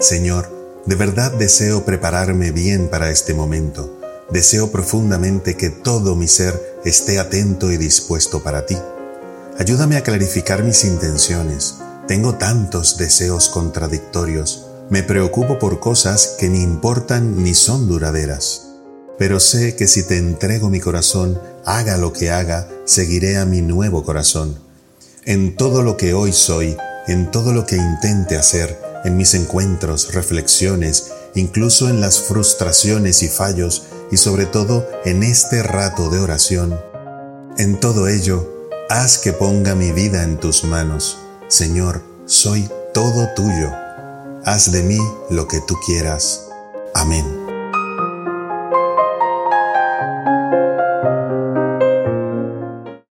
Señor, de verdad deseo prepararme bien para este momento. Deseo profundamente que todo mi ser esté atento y dispuesto para ti. Ayúdame a clarificar mis intenciones. Tengo tantos deseos contradictorios. Me preocupo por cosas que ni importan ni son duraderas. Pero sé que si te entrego mi corazón, haga lo que haga, seguiré a mi nuevo corazón. En todo lo que hoy soy, en todo lo que intente hacer, en mis encuentros, reflexiones, incluso en las frustraciones y fallos, y sobre todo en este rato de oración. En todo ello, haz que ponga mi vida en tus manos. Señor, soy todo tuyo. Haz de mí lo que tú quieras. Amén.